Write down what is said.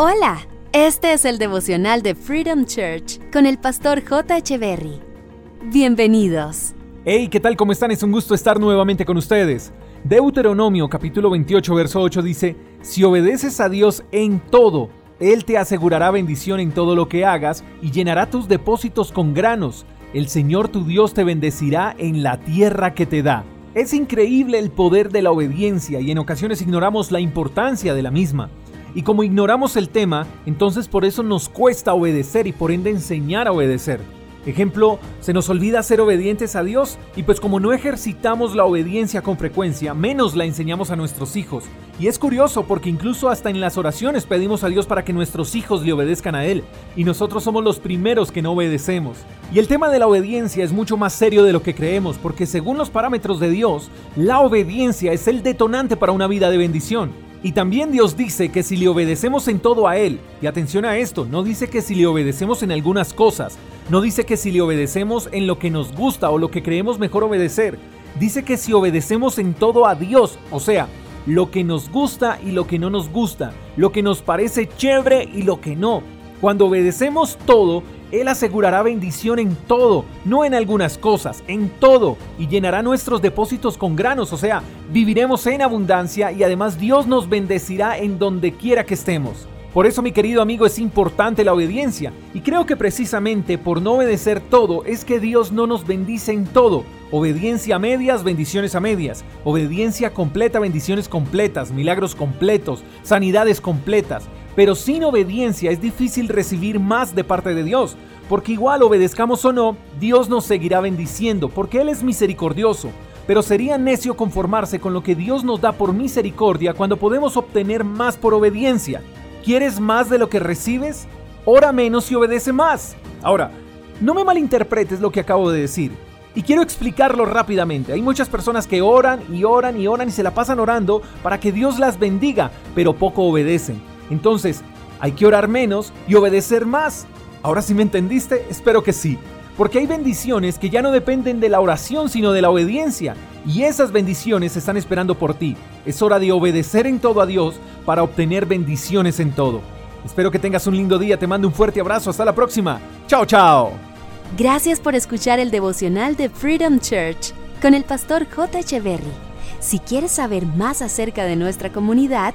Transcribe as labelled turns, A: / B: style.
A: Hola, este es el devocional de Freedom Church con el pastor J. Berry. Bienvenidos.
B: Hey, ¿qué tal? ¿Cómo están? Es un gusto estar nuevamente con ustedes. Deuteronomio capítulo 28, verso 8 dice, Si obedeces a Dios en todo, Él te asegurará bendición en todo lo que hagas y llenará tus depósitos con granos. El Señor tu Dios te bendecirá en la tierra que te da. Es increíble el poder de la obediencia y en ocasiones ignoramos la importancia de la misma. Y como ignoramos el tema, entonces por eso nos cuesta obedecer y por ende enseñar a obedecer. Ejemplo, se nos olvida ser obedientes a Dios y pues como no ejercitamos la obediencia con frecuencia, menos la enseñamos a nuestros hijos. Y es curioso porque incluso hasta en las oraciones pedimos a Dios para que nuestros hijos le obedezcan a Él y nosotros somos los primeros que no obedecemos. Y el tema de la obediencia es mucho más serio de lo que creemos porque según los parámetros de Dios, la obediencia es el detonante para una vida de bendición. Y también Dios dice que si le obedecemos en todo a Él, y atención a esto, no dice que si le obedecemos en algunas cosas, no dice que si le obedecemos en lo que nos gusta o lo que creemos mejor obedecer, dice que si obedecemos en todo a Dios, o sea, lo que nos gusta y lo que no nos gusta, lo que nos parece chévere y lo que no. Cuando obedecemos todo, él asegurará bendición en todo, no en algunas cosas, en todo, y llenará nuestros depósitos con granos, o sea, viviremos en abundancia y además Dios nos bendecirá en donde quiera que estemos. Por eso, mi querido amigo, es importante la obediencia, y creo que precisamente por no obedecer todo es que Dios no nos bendice en todo. Obediencia a medias, bendiciones a medias. Obediencia completa, bendiciones completas, milagros completos, sanidades completas. Pero sin obediencia es difícil recibir más de parte de Dios, porque igual obedezcamos o no, Dios nos seguirá bendiciendo, porque Él es misericordioso. Pero sería necio conformarse con lo que Dios nos da por misericordia cuando podemos obtener más por obediencia. ¿Quieres más de lo que recibes? Ora menos y obedece más. Ahora, no me malinterpretes lo que acabo de decir. Y quiero explicarlo rápidamente. Hay muchas personas que oran y oran y oran y se la pasan orando para que Dios las bendiga, pero poco obedecen. Entonces, hay que orar menos y obedecer más. Ahora sí me entendiste, espero que sí. Porque hay bendiciones que ya no dependen de la oración, sino de la obediencia. Y esas bendiciones están esperando por ti. Es hora de obedecer en todo a Dios para obtener bendiciones en todo. Espero que tengas un lindo día, te mando un fuerte abrazo, hasta la próxima. Chao, chao.
A: Gracias por escuchar el devocional de Freedom Church con el pastor J. Echeverry. Si quieres saber más acerca de nuestra comunidad,